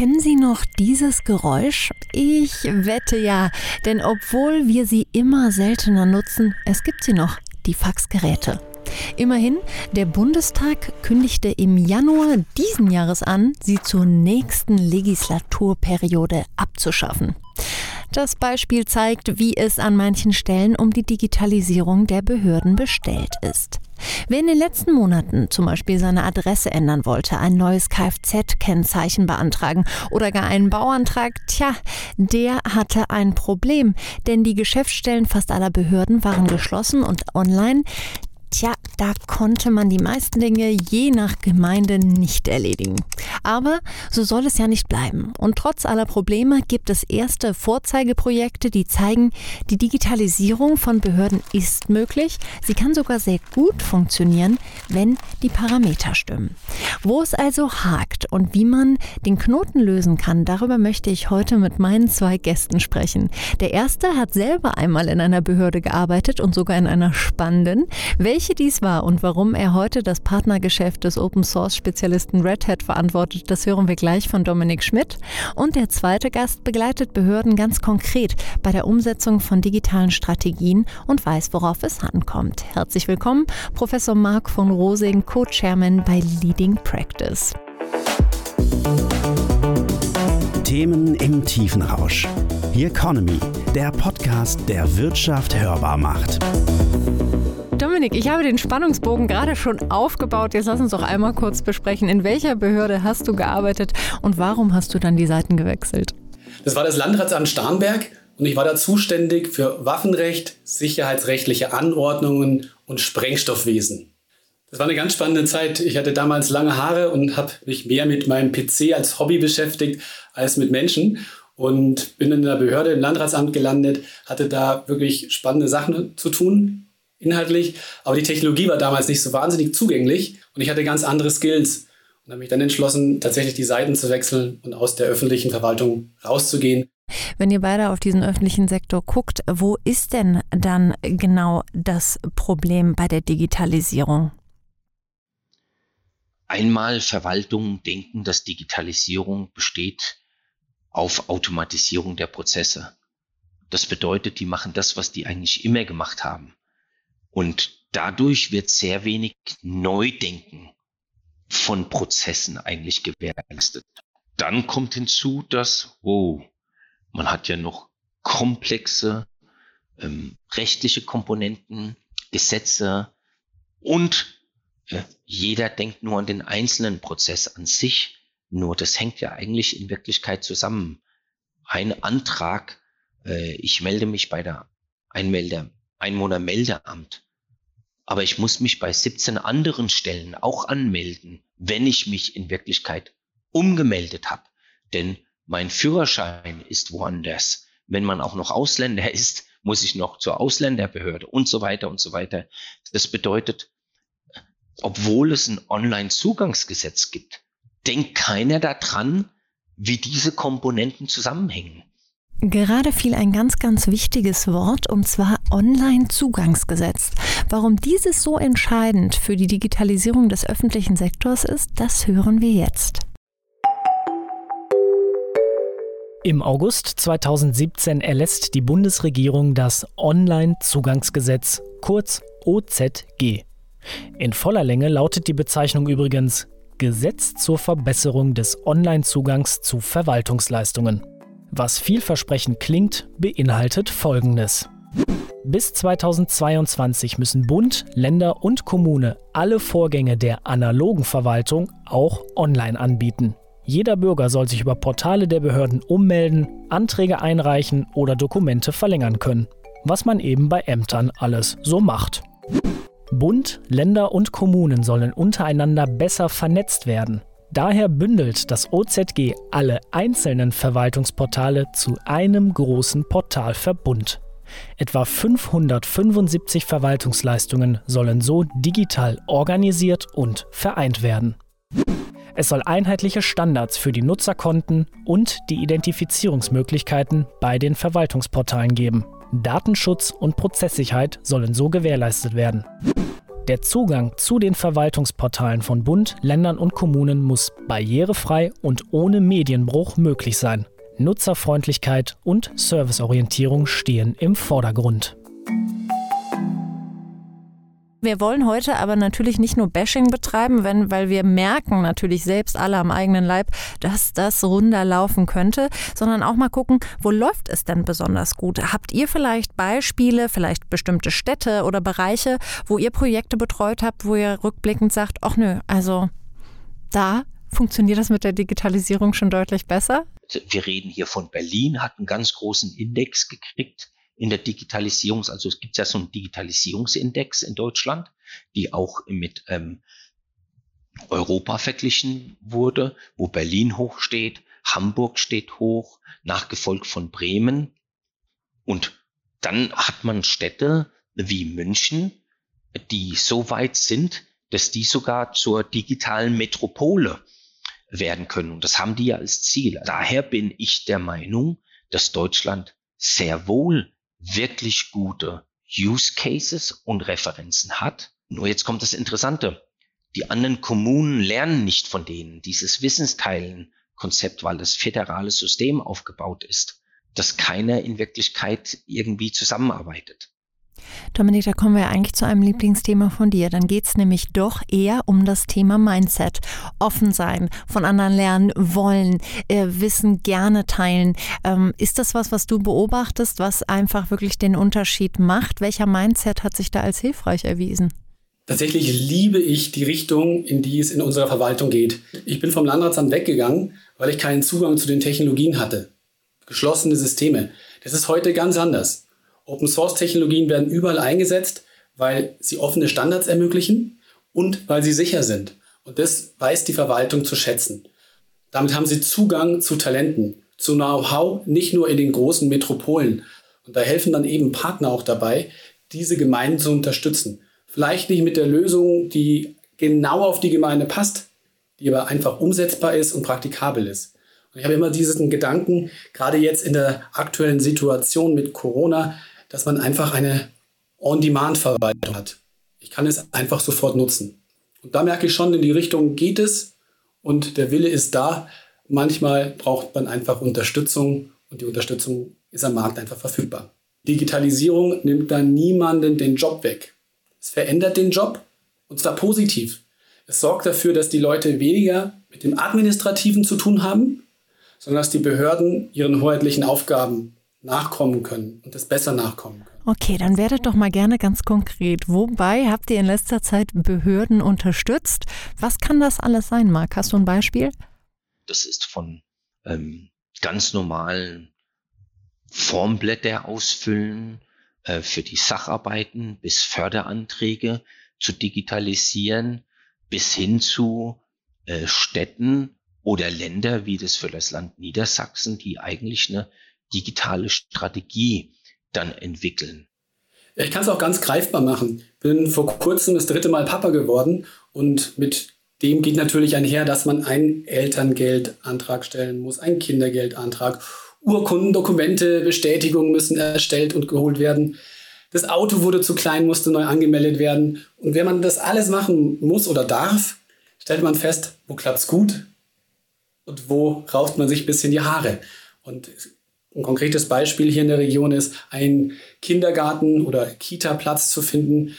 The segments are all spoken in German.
Kennen Sie noch dieses Geräusch? Ich wette ja, denn obwohl wir sie immer seltener nutzen, es gibt sie noch, die Faxgeräte. Immerhin, der Bundestag kündigte im Januar diesen Jahres an, sie zur nächsten Legislaturperiode abzuschaffen. Das Beispiel zeigt, wie es an manchen Stellen um die Digitalisierung der Behörden bestellt ist. Wer in den letzten Monaten zum Beispiel seine Adresse ändern wollte, ein neues Kfz-Kennzeichen beantragen oder gar einen Bauantrag, tja, der hatte ein Problem, denn die Geschäftsstellen fast aller Behörden waren geschlossen und online Tja, da konnte man die meisten Dinge je nach Gemeinde nicht erledigen. Aber so soll es ja nicht bleiben. Und trotz aller Probleme gibt es erste Vorzeigeprojekte, die zeigen, die Digitalisierung von Behörden ist möglich. Sie kann sogar sehr gut funktionieren, wenn die Parameter stimmen. Wo es also hakt und wie man den Knoten lösen kann, darüber möchte ich heute mit meinen zwei Gästen sprechen. Der erste hat selber einmal in einer Behörde gearbeitet und sogar in einer spannenden. Welche welche dies war und warum er heute das Partnergeschäft des Open Source Spezialisten Red Hat verantwortet, das hören wir gleich von Dominik Schmidt. Und der zweite Gast begleitet Behörden ganz konkret bei der Umsetzung von digitalen Strategien und weiß, worauf es ankommt. Herzlich willkommen, Professor Marc von Rosing, Co-Chairman bei Leading Practice. Themen im Tiefenrausch. The Economy, der Podcast, der Wirtschaft hörbar macht. Dominik, ich habe den Spannungsbogen gerade schon aufgebaut. Jetzt lass uns doch einmal kurz besprechen. In welcher Behörde hast du gearbeitet und warum hast du dann die Seiten gewechselt? Das war das Landratsamt Starnberg und ich war da zuständig für Waffenrecht, sicherheitsrechtliche Anordnungen und Sprengstoffwesen. Das war eine ganz spannende Zeit. Ich hatte damals lange Haare und habe mich mehr mit meinem PC als Hobby beschäftigt als mit Menschen und bin in der Behörde im Landratsamt gelandet, hatte da wirklich spannende Sachen zu tun inhaltlich, aber die Technologie war damals nicht so wahnsinnig zugänglich und ich hatte ganz andere Skills und habe mich dann entschlossen, tatsächlich die Seiten zu wechseln und aus der öffentlichen Verwaltung rauszugehen. Wenn ihr beide auf diesen öffentlichen Sektor guckt, wo ist denn dann genau das Problem bei der Digitalisierung? Einmal Verwaltungen denken, dass Digitalisierung besteht auf Automatisierung der Prozesse. Das bedeutet, die machen das, was die eigentlich immer gemacht haben. Und dadurch wird sehr wenig Neudenken von Prozessen eigentlich gewährleistet. Dann kommt hinzu, dass, wow, man hat ja noch komplexe ähm, rechtliche Komponenten, Gesetze und äh, jeder denkt nur an den einzelnen Prozess an sich. Nur das hängt ja eigentlich in Wirklichkeit zusammen. Ein Antrag, äh, ich melde mich bei der Einmelder Einwohnermeldeamt. Aber ich muss mich bei 17 anderen Stellen auch anmelden, wenn ich mich in Wirklichkeit umgemeldet habe. Denn mein Führerschein ist woanders. Wenn man auch noch Ausländer ist, muss ich noch zur Ausländerbehörde und so weiter und so weiter. Das bedeutet, obwohl es ein Online-Zugangsgesetz gibt, denkt keiner daran, wie diese Komponenten zusammenhängen. Gerade fiel ein ganz, ganz wichtiges Wort, und zwar Online-Zugangsgesetz. Warum dieses so entscheidend für die Digitalisierung des öffentlichen Sektors ist, das hören wir jetzt. Im August 2017 erlässt die Bundesregierung das Online-Zugangsgesetz, kurz OZG. In voller Länge lautet die Bezeichnung übrigens Gesetz zur Verbesserung des Online-Zugangs zu Verwaltungsleistungen. Was vielversprechend klingt, beinhaltet Folgendes. Bis 2022 müssen Bund, Länder und Kommune alle Vorgänge der analogen Verwaltung auch online anbieten. Jeder Bürger soll sich über Portale der Behörden ummelden, Anträge einreichen oder Dokumente verlängern können, was man eben bei Ämtern alles so macht. Bund, Länder und Kommunen sollen untereinander besser vernetzt werden. Daher bündelt das OZG alle einzelnen Verwaltungsportale zu einem großen Portalverbund. Etwa 575 Verwaltungsleistungen sollen so digital organisiert und vereint werden. Es soll einheitliche Standards für die Nutzerkonten und die Identifizierungsmöglichkeiten bei den Verwaltungsportalen geben. Datenschutz und Prozesssicherheit sollen so gewährleistet werden. Der Zugang zu den Verwaltungsportalen von Bund, Ländern und Kommunen muss barrierefrei und ohne Medienbruch möglich sein. Nutzerfreundlichkeit und Serviceorientierung stehen im Vordergrund. Wir wollen heute aber natürlich nicht nur Bashing betreiben, wenn, weil wir merken natürlich selbst alle am eigenen Leib, dass das runder laufen könnte, sondern auch mal gucken, wo läuft es denn besonders gut? Habt ihr vielleicht Beispiele, vielleicht bestimmte Städte oder Bereiche, wo ihr Projekte betreut habt, wo ihr rückblickend sagt, ach nö, also da funktioniert das mit der Digitalisierung schon deutlich besser? Wir reden hier von Berlin, hat einen ganz großen Index gekriegt in der Digitalisierung, also es gibt ja so einen Digitalisierungsindex in Deutschland, die auch mit ähm, Europa verglichen wurde, wo Berlin hoch steht, Hamburg steht hoch, nachgefolgt von Bremen. Und dann hat man Städte wie München, die so weit sind, dass die sogar zur digitalen Metropole werden können. Und das haben die ja als Ziel. Daher bin ich der Meinung, dass Deutschland sehr wohl wirklich gute Use Cases und Referenzen hat. Nur jetzt kommt das Interessante. Die anderen Kommunen lernen nicht von denen dieses Wissensteilen-Konzept, weil das föderale System aufgebaut ist, dass keiner in Wirklichkeit irgendwie zusammenarbeitet. Dominik, da kommen wir eigentlich zu einem Lieblingsthema von dir. Dann geht es nämlich doch eher um das Thema Mindset. Offen sein, von anderen lernen wollen, äh, Wissen gerne teilen. Ähm, ist das was, was du beobachtest, was einfach wirklich den Unterschied macht? Welcher Mindset hat sich da als hilfreich erwiesen? Tatsächlich liebe ich die Richtung, in die es in unserer Verwaltung geht. Ich bin vom Landratsamt weggegangen, weil ich keinen Zugang zu den Technologien hatte. Geschlossene Systeme. Das ist heute ganz anders. Open-Source-Technologien werden überall eingesetzt, weil sie offene Standards ermöglichen und weil sie sicher sind. Und das weiß die Verwaltung zu schätzen. Damit haben sie Zugang zu Talenten, zu Know-how, nicht nur in den großen Metropolen. Und da helfen dann eben Partner auch dabei, diese Gemeinden zu unterstützen. Vielleicht nicht mit der Lösung, die genau auf die Gemeinde passt, die aber einfach umsetzbar ist und praktikabel ist. Und ich habe immer diesen Gedanken, gerade jetzt in der aktuellen Situation mit Corona, dass man einfach eine On-Demand-Verwaltung hat. Ich kann es einfach sofort nutzen. Und da merke ich schon, in die Richtung geht es und der Wille ist da. Manchmal braucht man einfach Unterstützung und die Unterstützung ist am Markt einfach verfügbar. Digitalisierung nimmt da niemanden den Job weg. Es verändert den Job und zwar positiv. Es sorgt dafür, dass die Leute weniger mit dem Administrativen zu tun haben, sondern dass die Behörden ihren hoheitlichen Aufgaben nachkommen können und es besser nachkommen können. Okay, dann werdet doch mal gerne ganz konkret. Wobei habt ihr in letzter Zeit Behörden unterstützt? Was kann das alles sein, Marc? Hast du ein Beispiel? Das ist von ähm, ganz normalen Formblätter ausfüllen äh, für die Sacharbeiten bis Förderanträge zu digitalisieren bis hin zu äh, Städten oder Länder wie das für das Land Niedersachsen, die eigentlich eine digitale Strategie dann entwickeln. Ich kann es auch ganz greifbar machen. Bin vor kurzem das dritte Mal Papa geworden und mit dem geht natürlich einher, dass man einen Elterngeldantrag stellen muss, einen Kindergeldantrag. Urkunden, Dokumente, Bestätigungen müssen erstellt und geholt werden. Das Auto wurde zu klein, musste neu angemeldet werden. Und wenn man das alles machen muss oder darf, stellt man fest, wo klappt es gut und wo rauft man sich ein bisschen die Haare. Und ein konkretes Beispiel hier in der Region ist, einen Kindergarten oder Kita-Platz zu finden.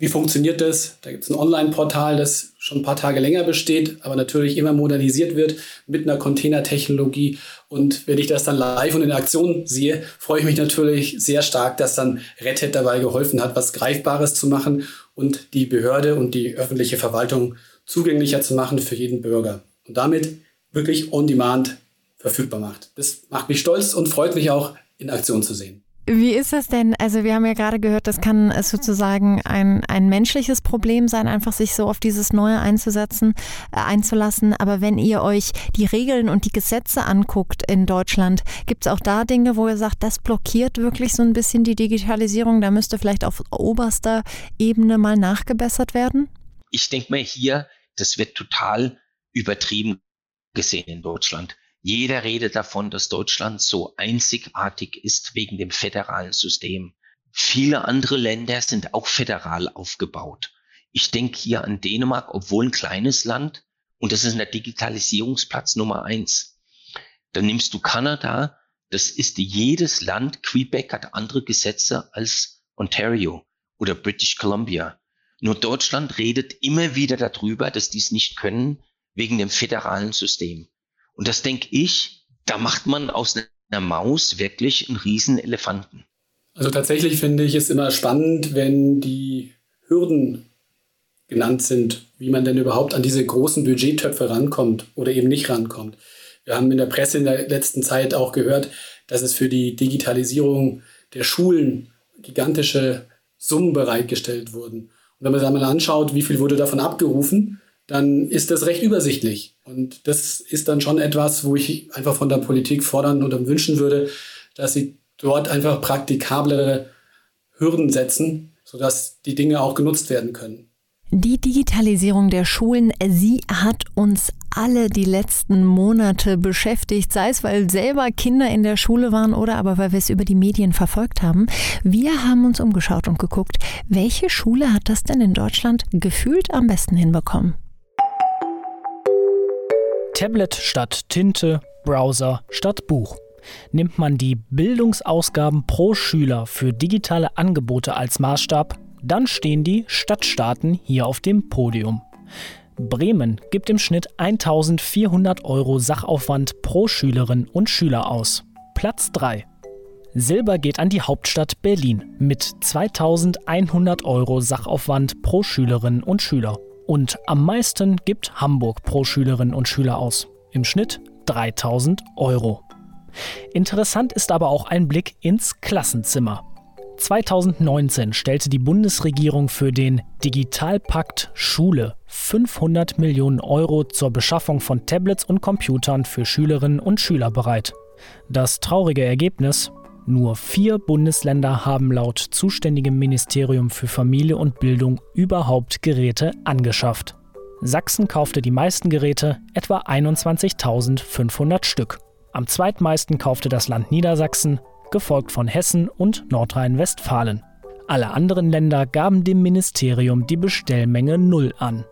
Wie funktioniert das? Da gibt es ein Online-Portal, das schon ein paar Tage länger besteht, aber natürlich immer modernisiert wird mit einer Containertechnologie. Und wenn ich das dann live und in Aktion sehe, freue ich mich natürlich sehr stark, dass dann Red dabei geholfen hat, was Greifbares zu machen und die Behörde und die öffentliche Verwaltung zugänglicher zu machen für jeden Bürger. Und damit wirklich on demand verfügbar macht. Das macht mich stolz und freut mich auch, in Aktion zu sehen. Wie ist das denn? Also wir haben ja gerade gehört, das kann sozusagen ein, ein menschliches Problem sein, einfach sich so auf dieses Neue einzusetzen, äh, einzulassen. Aber wenn ihr euch die Regeln und die Gesetze anguckt in Deutschland, gibt es auch da Dinge, wo ihr sagt, das blockiert wirklich so ein bisschen die Digitalisierung? Da müsste vielleicht auf oberster Ebene mal nachgebessert werden? Ich denke mal hier, das wird total übertrieben gesehen in Deutschland. Jeder redet davon, dass Deutschland so einzigartig ist wegen dem föderalen System. Viele andere Länder sind auch föderal aufgebaut. Ich denke hier an Dänemark, obwohl ein kleines Land, und das ist der Digitalisierungsplatz Nummer eins. Dann nimmst du Kanada, das ist jedes Land, Quebec hat andere Gesetze als Ontario oder British Columbia. Nur Deutschland redet immer wieder darüber, dass die es nicht können, wegen dem föderalen System. Und das denke ich, da macht man aus einer Maus wirklich einen riesen Elefanten. Also tatsächlich finde ich es immer spannend, wenn die Hürden genannt sind, wie man denn überhaupt an diese großen Budgettöpfe rankommt oder eben nicht rankommt. Wir haben in der Presse in der letzten Zeit auch gehört, dass es für die Digitalisierung der Schulen gigantische Summen bereitgestellt wurden. Und wenn man sich einmal anschaut, wie viel wurde davon abgerufen, dann ist das recht übersichtlich. Und das ist dann schon etwas, wo ich einfach von der Politik fordern oder wünschen würde, dass sie dort einfach praktikablere Hürden setzen, sodass die Dinge auch genutzt werden können. Die Digitalisierung der Schulen, sie hat uns alle die letzten Monate beschäftigt, sei es, weil selber Kinder in der Schule waren oder aber weil wir es über die Medien verfolgt haben. Wir haben uns umgeschaut und geguckt, welche Schule hat das denn in Deutschland gefühlt am besten hinbekommen? Tablet statt Tinte, Browser statt Buch. Nimmt man die Bildungsausgaben pro Schüler für digitale Angebote als Maßstab, dann stehen die Stadtstaaten hier auf dem Podium. Bremen gibt im Schnitt 1400 Euro Sachaufwand pro Schülerin und Schüler aus. Platz 3. Silber geht an die Hauptstadt Berlin mit 2100 Euro Sachaufwand pro Schülerin und Schüler. Und am meisten gibt Hamburg pro Schülerin und Schüler aus. Im Schnitt 3000 Euro. Interessant ist aber auch ein Blick ins Klassenzimmer. 2019 stellte die Bundesregierung für den Digitalpakt Schule 500 Millionen Euro zur Beschaffung von Tablets und Computern für Schülerinnen und Schüler bereit. Das traurige Ergebnis? Nur vier Bundesländer haben laut zuständigem Ministerium für Familie und Bildung überhaupt Geräte angeschafft. Sachsen kaufte die meisten Geräte, etwa 21.500 Stück. Am zweitmeisten kaufte das Land Niedersachsen gefolgt von Hessen und Nordrhein-Westfalen. Alle anderen Länder gaben dem Ministerium die Bestellmenge Null an.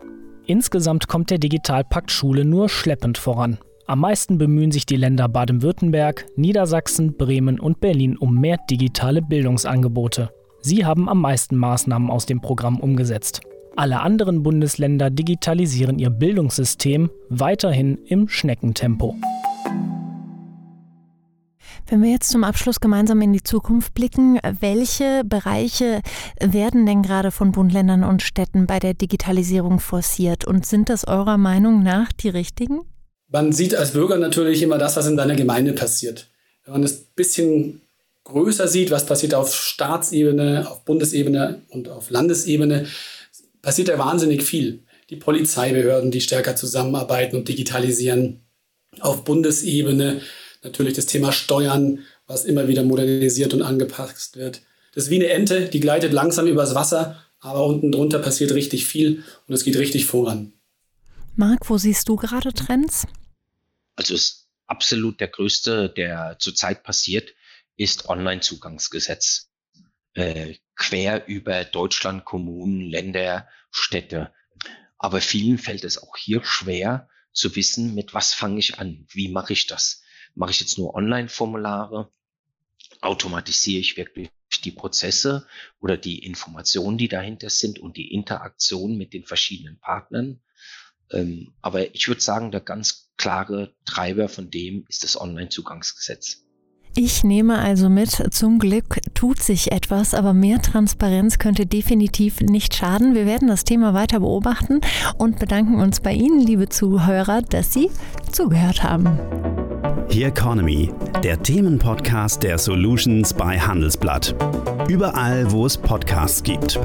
Insgesamt kommt der Digitalpakt Schule nur schleppend voran. Am meisten bemühen sich die Länder Baden-Württemberg, Niedersachsen, Bremen und Berlin um mehr digitale Bildungsangebote. Sie haben am meisten Maßnahmen aus dem Programm umgesetzt. Alle anderen Bundesländer digitalisieren ihr Bildungssystem weiterhin im Schneckentempo. Wenn wir jetzt zum Abschluss gemeinsam in die Zukunft blicken, welche Bereiche werden denn gerade von Bund, Ländern und Städten bei der Digitalisierung forciert und sind das eurer Meinung nach die richtigen? Man sieht als Bürger natürlich immer das, was in seiner Gemeinde passiert. Wenn man es ein bisschen größer sieht, was passiert auf Staatsebene, auf Bundesebene und auf Landesebene, passiert da wahnsinnig viel. Die Polizeibehörden, die stärker zusammenarbeiten und digitalisieren. Auf Bundesebene Natürlich das Thema Steuern, was immer wieder modernisiert und angepasst wird. Das ist wie eine Ente, die gleitet langsam übers Wasser, aber unten drunter passiert richtig viel und es geht richtig voran. Marc, wo siehst du gerade Trends? Also ist absolut der größte, der zurzeit passiert, ist Online-Zugangsgesetz. Äh, quer über Deutschland, Kommunen, Länder, Städte. Aber vielen fällt es auch hier schwer zu wissen, mit was fange ich an, wie mache ich das. Mache ich jetzt nur Online-Formulare? Automatisiere ich wirklich die Prozesse oder die Informationen, die dahinter sind und die Interaktion mit den verschiedenen Partnern? Ähm, aber ich würde sagen, der ganz klare Treiber von dem ist das Online-Zugangsgesetz. Ich nehme also mit, zum Glück tut sich etwas, aber mehr Transparenz könnte definitiv nicht schaden. Wir werden das Thema weiter beobachten und bedanken uns bei Ihnen, liebe Zuhörer, dass Sie zugehört haben. The Economy, der Themenpodcast der Solutions bei Handelsblatt. Überall, wo es Podcasts gibt.